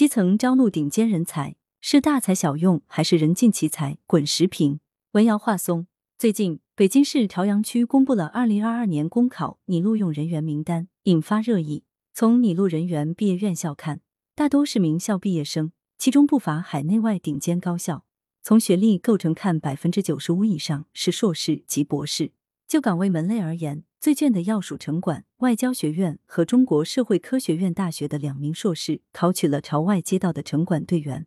基层招录顶尖人才是大材小用还是人尽其才？滚石屏。文瑶话松。最近，北京市朝阳区公布了二零二二年公考拟录用人员名单，引发热议。从拟录人员毕业院校看，大多是名校毕业生，其中不乏海内外顶尖高校。从学历构成看，百分之九十五以上是硕士及博士。就岗位门类而言，最卷的要数城管、外交学院和中国社会科学院大学的两名硕士考取了朝外街道的城管队员；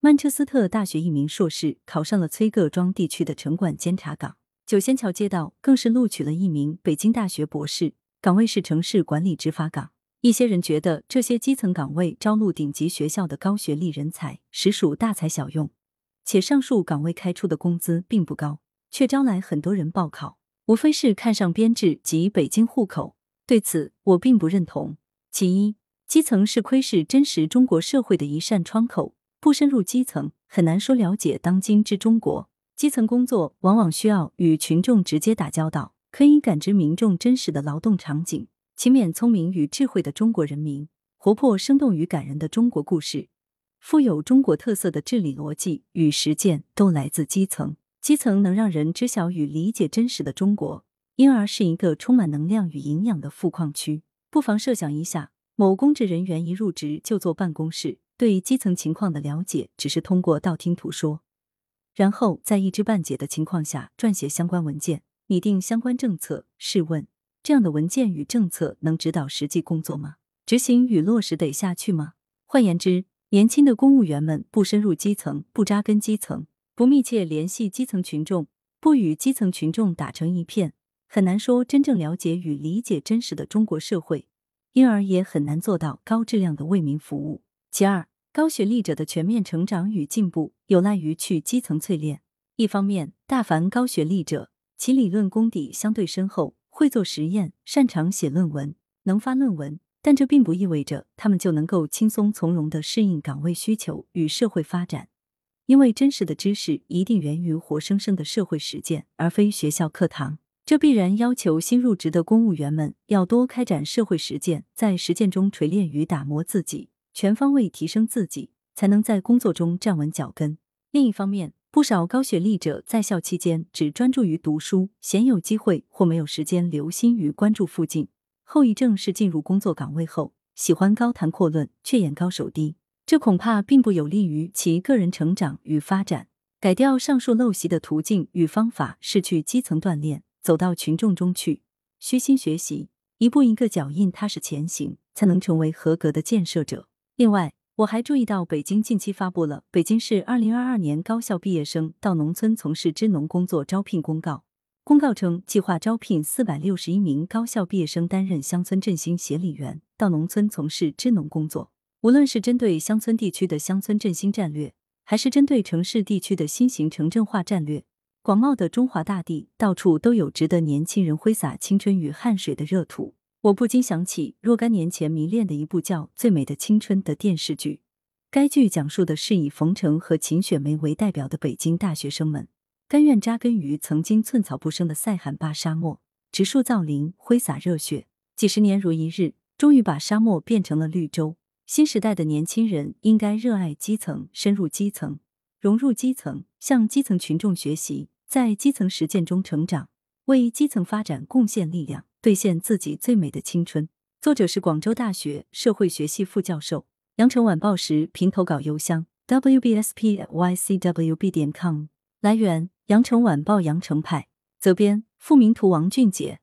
曼彻斯特大学一名硕士考上了崔各庄地区的城管监察岗；九仙桥街道更是录取了一名北京大学博士，岗位是城市管理执法岗。一些人觉得这些基层岗位招录顶级学校的高学历人才，实属大材小用，且上述岗位开出的工资并不高，却招来很多人报考。无非是看上编制及北京户口，对此我并不认同。其一，基层是窥视真实中国社会的一扇窗口，不深入基层，很难说了解当今之中国。基层工作往往需要与群众直接打交道，可以感知民众真实的劳动场景，勤勉聪明与智慧的中国人民，活泼生动与感人的中国故事，富有中国特色的治理逻辑与实践，都来自基层。基层能让人知晓与理解真实的中国，因而是一个充满能量与营养的富矿区。不妨设想一下，某公职人员一入职就坐办公室，对基层情况的了解只是通过道听途说，然后在一知半解的情况下撰写相关文件、拟定相关政策。试问，这样的文件与政策能指导实际工作吗？执行与落实得下去吗？换言之，年轻的公务员们不深入基层，不扎根基层。不密切联系基层群众，不与基层群众打成一片，很难说真正了解与理解真实的中国社会，因而也很难做到高质量的为民服务。其二，高学历者的全面成长与进步有赖于去基层淬炼。一方面，大凡高学历者，其理论功底相对深厚，会做实验，擅长写论文，能发论文，但这并不意味着他们就能够轻松从容的适应岗位需求与社会发展。因为真实的知识一定源于活生生的社会实践，而非学校课堂。这必然要求新入职的公务员们要多开展社会实践，在实践中锤炼与打磨自己，全方位提升自己，才能在工作中站稳脚跟。另一方面，不少高学历者在校期间只专注于读书，鲜有机会或没有时间留心与关注附近。后遗症是进入工作岗位后，喜欢高谈阔论，却眼高手低。这恐怕并不有利于其个人成长与发展。改掉上述陋习的途径与方法是去基层锻炼，走到群众中去，虚心学习，一步一个脚印，踏实前行，才能成为合格的建设者。另外，我还注意到，北京近期发布了《北京市二零二二年高校毕业生到农村从事支农工作招聘公告》。公告称，计划招聘四百六十一名高校毕业生担任乡村振兴协理员，到农村从事支农工作。无论是针对乡村地区的乡村振兴战略，还是针对城市地区的新型城镇化战略，广袤的中华大地到处都有值得年轻人挥洒青春与汗水的热土。我不禁想起若干年前迷恋的一部叫《最美的青春》的电视剧。该剧讲述的是以冯程和秦雪梅为代表的北京大学生们，甘愿扎根于曾经寸草不生的塞罕坝沙漠，植树造林，挥洒热血，几十年如一日，终于把沙漠变成了绿洲。新时代的年轻人应该热爱基层，深入基层，融入基层，向基层群众学习，在基层实践中成长，为基层发展贡献力量，兑现自己最美的青春。作者是广州大学社会学系副教授。羊城晚报时评投稿邮箱：wbspycwb 点 com。来源：羊城晚报羊城派。责编：付明图，王俊杰。